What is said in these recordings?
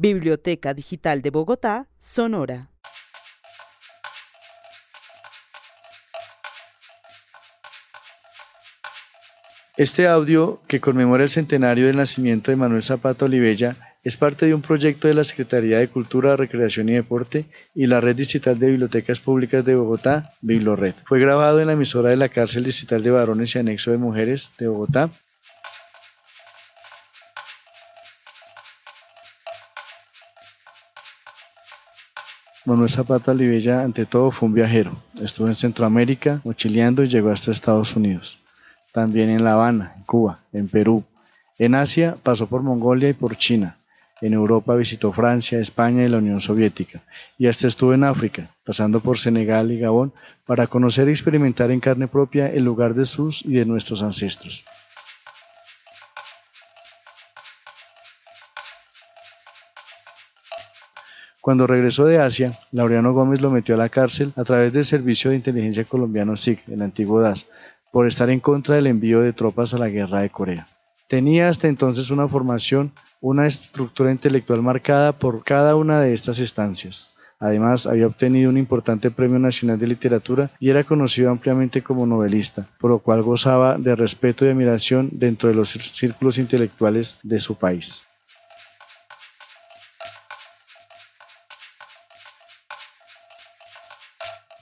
Biblioteca Digital de Bogotá, Sonora. Este audio, que conmemora el centenario del nacimiento de Manuel Zapata Olivella, es parte de un proyecto de la Secretaría de Cultura, Recreación y Deporte y la Red Distrital de Bibliotecas Públicas de Bogotá, Biblored. Fue grabado en la emisora de la Cárcel Distrital de Varones y Anexo de Mujeres de Bogotá. Manuel Zapata Olivella, ante todo, fue un viajero. Estuvo en Centroamérica, mochileando y llegó hasta Estados Unidos también en La Habana, en Cuba, en Perú. En Asia pasó por Mongolia y por China. En Europa visitó Francia, España y la Unión Soviética. Y hasta estuvo en África, pasando por Senegal y Gabón, para conocer y experimentar en carne propia el lugar de sus y de nuestros ancestros. Cuando regresó de Asia, Laureano Gómez lo metió a la cárcel a través del Servicio de Inteligencia Colombiano SIC, el antiguo DAS, por estar en contra del envío de tropas a la guerra de Corea. Tenía hasta entonces una formación, una estructura intelectual marcada por cada una de estas estancias. Además, había obtenido un importante premio nacional de literatura y era conocido ampliamente como novelista, por lo cual gozaba de respeto y admiración dentro de los círculos intelectuales de su país.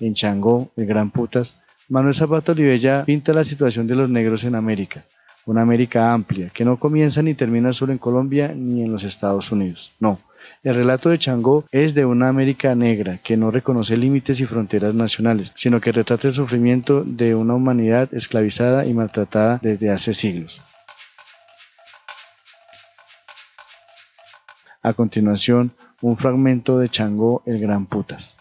En Changó, el Gran Putas, Manuel Zapata Olivella pinta la situación de los negros en América, una América amplia, que no comienza ni termina solo en Colombia ni en los Estados Unidos. No, el relato de Changó es de una América negra que no reconoce límites y fronteras nacionales, sino que retrata el sufrimiento de una humanidad esclavizada y maltratada desde hace siglos. A continuación, un fragmento de Changó el Gran Putas.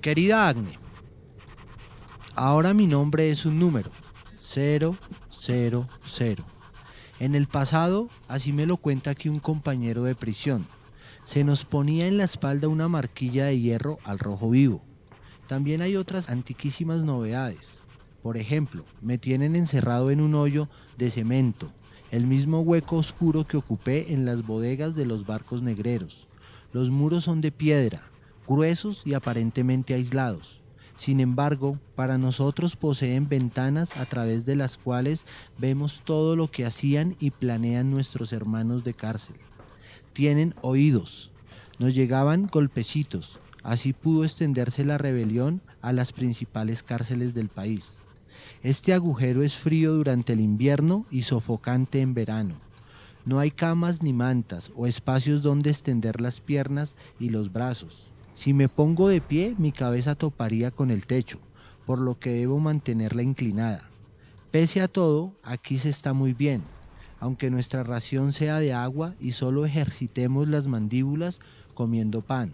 Querida Agne, ahora mi nombre es un número, 000. En el pasado, así me lo cuenta aquí un compañero de prisión, se nos ponía en la espalda una marquilla de hierro al rojo vivo. También hay otras antiquísimas novedades. Por ejemplo, me tienen encerrado en un hoyo de cemento, el mismo hueco oscuro que ocupé en las bodegas de los barcos negreros. Los muros son de piedra, gruesos y aparentemente aislados. Sin embargo, para nosotros poseen ventanas a través de las cuales vemos todo lo que hacían y planean nuestros hermanos de cárcel. Tienen oídos. Nos llegaban golpecitos. Así pudo extenderse la rebelión a las principales cárceles del país. Este agujero es frío durante el invierno y sofocante en verano. No hay camas ni mantas o espacios donde extender las piernas y los brazos. Si me pongo de pie, mi cabeza toparía con el techo, por lo que debo mantenerla inclinada. Pese a todo, aquí se está muy bien, aunque nuestra ración sea de agua y solo ejercitemos las mandíbulas comiendo pan,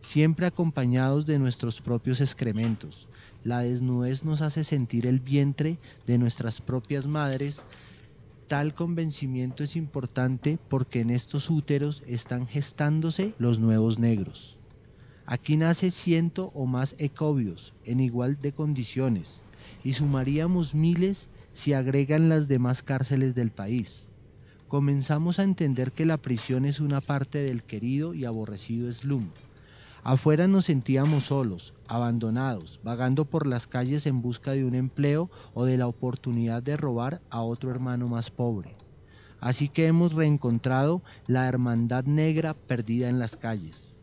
siempre acompañados de nuestros propios excrementos. La desnudez nos hace sentir el vientre de nuestras propias madres. Tal convencimiento es importante porque en estos úteros están gestándose los nuevos negros. Aquí nace ciento o más ecobios en igual de condiciones y sumaríamos miles si agregan las demás cárceles del país. Comenzamos a entender que la prisión es una parte del querido y aborrecido slum. Afuera nos sentíamos solos, abandonados, vagando por las calles en busca de un empleo o de la oportunidad de robar a otro hermano más pobre. Así que hemos reencontrado la hermandad negra perdida en las calles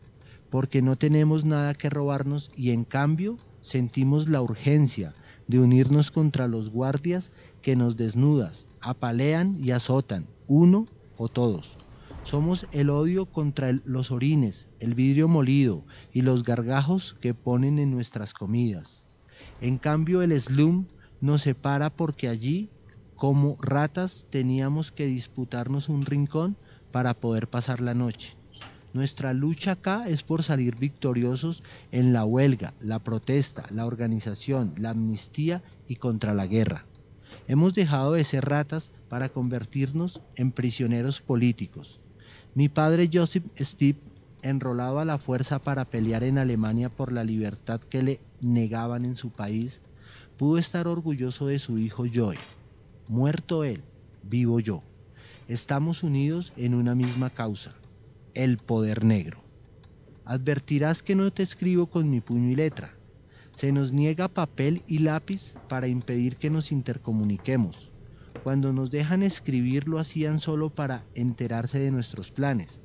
porque no tenemos nada que robarnos y en cambio sentimos la urgencia de unirnos contra los guardias que nos desnudas, apalean y azotan, uno o todos. Somos el odio contra los orines, el vidrio molido y los gargajos que ponen en nuestras comidas. En cambio el slum nos separa porque allí, como ratas, teníamos que disputarnos un rincón para poder pasar la noche. Nuestra lucha acá es por salir victoriosos en la huelga, la protesta, la organización, la amnistía y contra la guerra. Hemos dejado de ser ratas para convertirnos en prisioneros políticos. Mi padre Joseph Steve enrolado a la fuerza para pelear en Alemania por la libertad que le negaban en su país, pudo estar orgulloso de su hijo Joy. Muerto él, vivo yo. Estamos unidos en una misma causa, el poder negro. Advertirás que no te escribo con mi puño y letra. Se nos niega papel y lápiz para impedir que nos intercomuniquemos. Cuando nos dejan escribir lo hacían solo para enterarse de nuestros planes.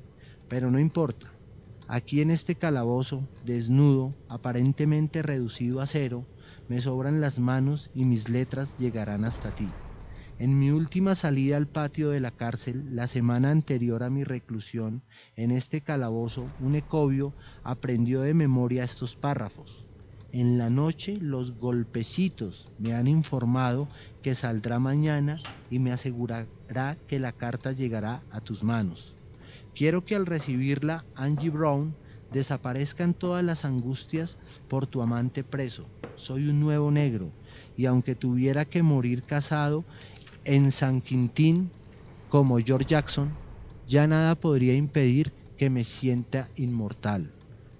Pero no importa. Aquí en este calabozo, desnudo, aparentemente reducido a cero, me sobran las manos y mis letras llegarán hasta ti. En mi última salida al patio de la cárcel, la semana anterior a mi reclusión, en este calabozo, un ecobio aprendió de memoria estos párrafos. En la noche los golpecitos me han informado que saldrá mañana y me asegurará que la carta llegará a tus manos. Quiero que al recibirla Angie Brown desaparezcan todas las angustias por tu amante preso. Soy un nuevo negro y aunque tuviera que morir casado en San Quintín como George Jackson, ya nada podría impedir que me sienta inmortal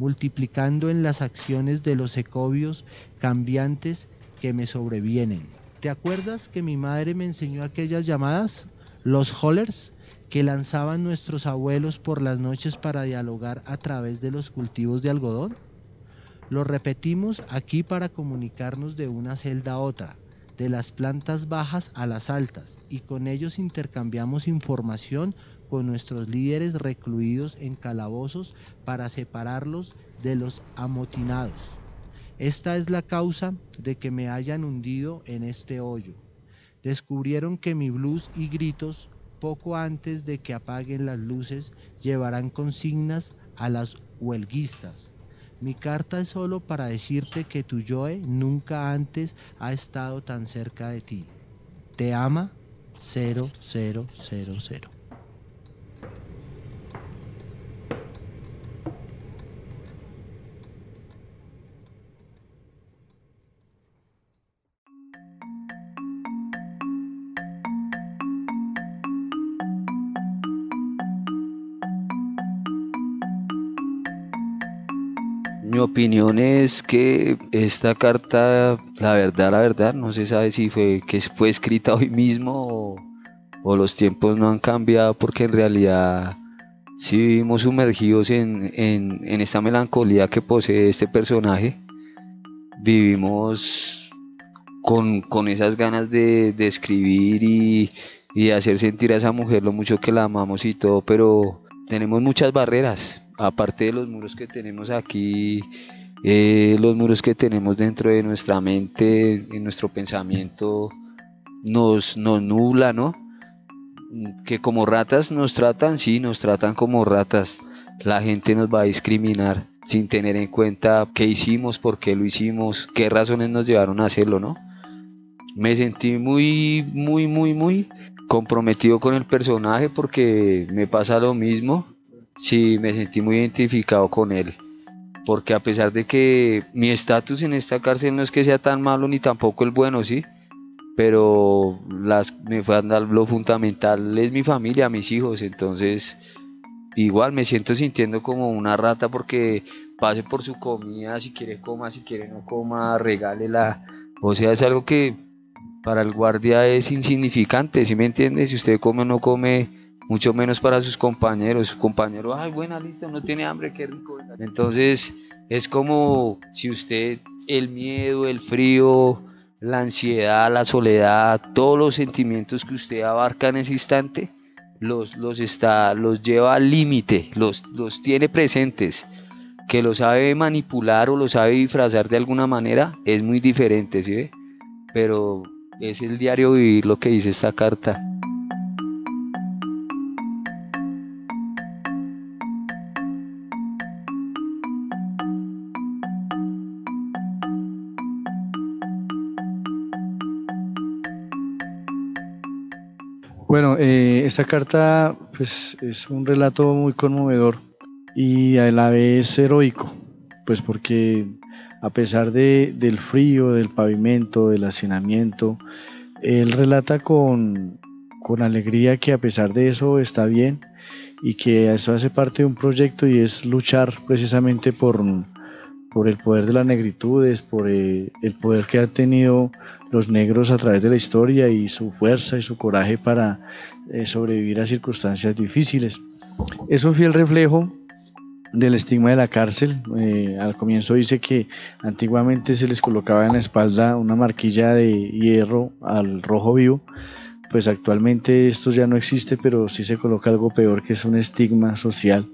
multiplicando en las acciones de los ecobios cambiantes que me sobrevienen. ¿Te acuerdas que mi madre me enseñó aquellas llamadas? Los hollers que lanzaban nuestros abuelos por las noches para dialogar a través de los cultivos de algodón. Lo repetimos aquí para comunicarnos de una celda a otra, de las plantas bajas a las altas, y con ellos intercambiamos información con nuestros líderes recluidos en calabozos para separarlos de los amotinados. Esta es la causa de que me hayan hundido en este hoyo. Descubrieron que mi blues y gritos, poco antes de que apaguen las luces, llevarán consignas a las huelguistas. Mi carta es solo para decirte que tu Joe nunca antes ha estado tan cerca de ti. Te ama 0000. Mi opinión es que esta carta, la verdad, la verdad, no se sabe si fue que fue escrita hoy mismo o, los tiempos no han cambiado porque en realidad sí vivimos sumergidos en, esta melancolía que posee este personaje. Vivimos con, esas ganas de, escribir y, y hacer sentir a esa mujer lo mucho que la amamos y todo, pero tenemos muchas barreras aparte de los muros que tenemos aquí, eh, los muros que tenemos dentro de nuestra mente, en nuestro pensamiento, nos, nos nubla, ¿no? Que como ratas nos tratan, sí, nos tratan como ratas. La gente nos va a discriminar sin tener en cuenta qué hicimos, por qué lo hicimos, qué razones nos llevaron a hacerlo, ¿no? Me sentí muy, muy, muy, muy comprometido con el personaje porque me pasa lo mismo sí me sentí muy identificado con él. Porque a pesar de que mi estatus en esta cárcel no es que sea tan malo ni tampoco el bueno, sí. Pero las, me fue a dar lo fundamental es mi familia, mis hijos. Entonces, igual me siento sintiendo como una rata porque pase por su comida, si quiere coma, si quiere no coma, regálela. O sea, es algo que para el guardia es insignificante, si me entiende? Si usted come o no come, mucho menos para sus compañeros. Su compañero, ay, buena lista, no tiene hambre, qué rico. Entonces, es como si usted, el miedo, el frío, la ansiedad, la soledad, todos los sentimientos que usted abarca en ese instante, los, los, está, los lleva al límite, los, los tiene presentes. Que lo sabe manipular o lo sabe disfrazar de alguna manera es muy diferente, ¿sí ve? Pero es el diario vivir lo que dice esta carta. Bueno, eh, esta carta pues, es un relato muy conmovedor y a la vez heroico, pues porque a pesar de, del frío, del pavimento, del hacinamiento, él relata con, con alegría que a pesar de eso está bien y que eso hace parte de un proyecto y es luchar precisamente por, por el poder de las negritudes, por eh, el poder que han tenido los negros a través de la historia y su fuerza y su coraje para eh, sobrevivir a circunstancias difíciles. Es un fiel reflejo del estigma de la cárcel. Eh, al comienzo dice que antiguamente se les colocaba en la espalda una marquilla de hierro al rojo vivo pues actualmente esto ya no existe, pero sí se coloca algo peor que es un estigma social,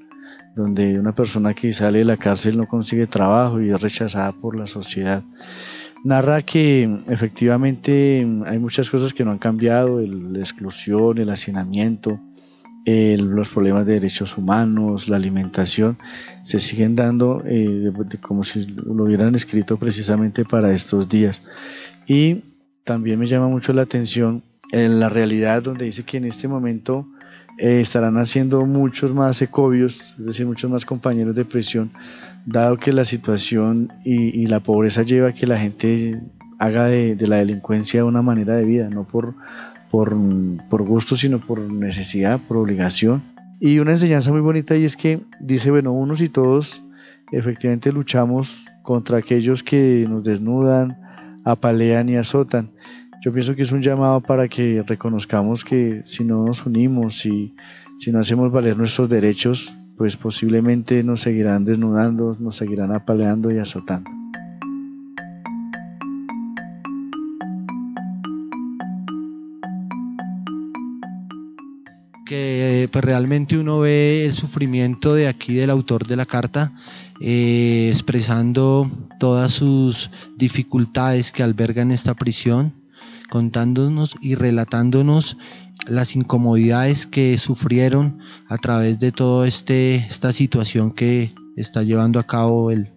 donde una persona que sale de la cárcel no consigue trabajo y es rechazada por la sociedad. Narra que efectivamente hay muchas cosas que no han cambiado, la exclusión, el hacinamiento, los problemas de derechos humanos, la alimentación, se siguen dando eh, como si lo hubieran escrito precisamente para estos días. Y también me llama mucho la atención en la realidad donde dice que en este momento eh, estarán haciendo muchos más ecobios, es decir, muchos más compañeros de prisión, dado que la situación y, la pobreza lleva a que la gente haga de, la delincuencia una manera de vida, no por, por, por gusto, sino por necesidad, por obligación. Y una enseñanza muy bonita y es que dice, bueno, unos y todos efectivamente luchamos contra aquellos que nos desnudan, apalean y azotan. Yo pienso que es un llamado para que reconozcamos que si no nos unimos y si no hacemos valer nuestros derechos, pues posiblemente nos seguirán desnudando, nos seguirán apaleando y azotando. Que pues realmente uno ve el sufrimiento de aquí del autor de la carta eh, expresando todas sus dificultades que albergan esta prisión contándonos y relatándonos las incomodidades que sufrieron a través de toda este, esta situación que está llevando a cabo el,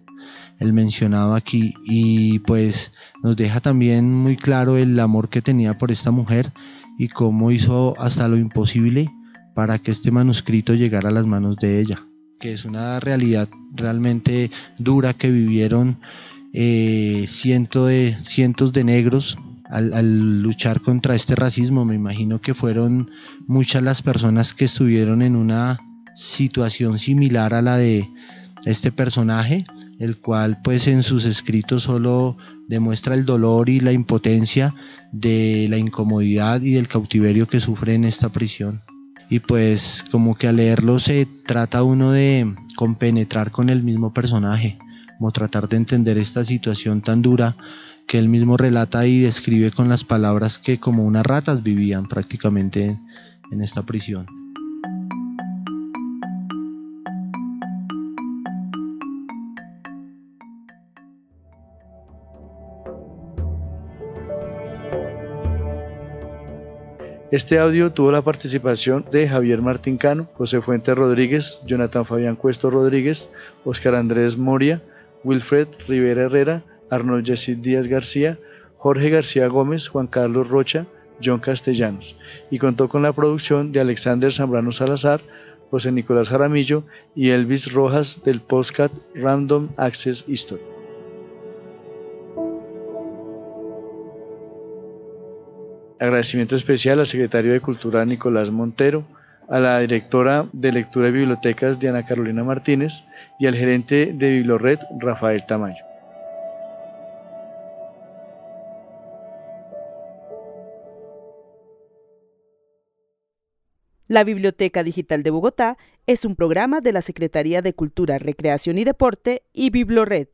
el mencionado aquí. Y pues nos deja también muy claro el amor que tenía por esta mujer y cómo hizo hasta lo imposible para que este manuscrito llegara a las manos de ella, que es una realidad realmente dura que vivieron eh, de, cientos de negros al, luchar contra este racismo. Me imagino que fueron muchas las personas que estuvieron en una situación similar a la de este personaje, el cual pues en sus escritos solo demuestra el dolor y la impotencia de la incomodidad y del cautiverio que sufre en esta prisión. Y pues como que al leerlo se trata uno de compenetrar con el mismo personaje, como tratar de entender esta situación tan dura que él mismo relata y describe con las palabras que como unas ratas vivían prácticamente en esta prisión. Este audio tuvo la participación de Javier Martín Cano, José Fuentes Rodríguez, Jonathan Fabián Cuesto Rodríguez, Oscar Andrés Moria, Wilfred Rivera Herrera, Arnold Yesid Díaz García, Jorge García Gómez, Juan Carlos Rocha, John Castellanos, y contó con la producción de Alexander Zambrano Salazar, José Nicolás Jaramillo y Elvis Rojas del postcat Random Access History. Agradecimiento especial al secretario de Cultura Nicolás Montero, a la directora de Lectura y Bibliotecas Diana Carolina Martínez y al gerente de Biblored Rafael Tamayo. La Biblioteca Digital de Bogotá es un programa de la Secretaría de Cultura, Recreación y Deporte y Biblored.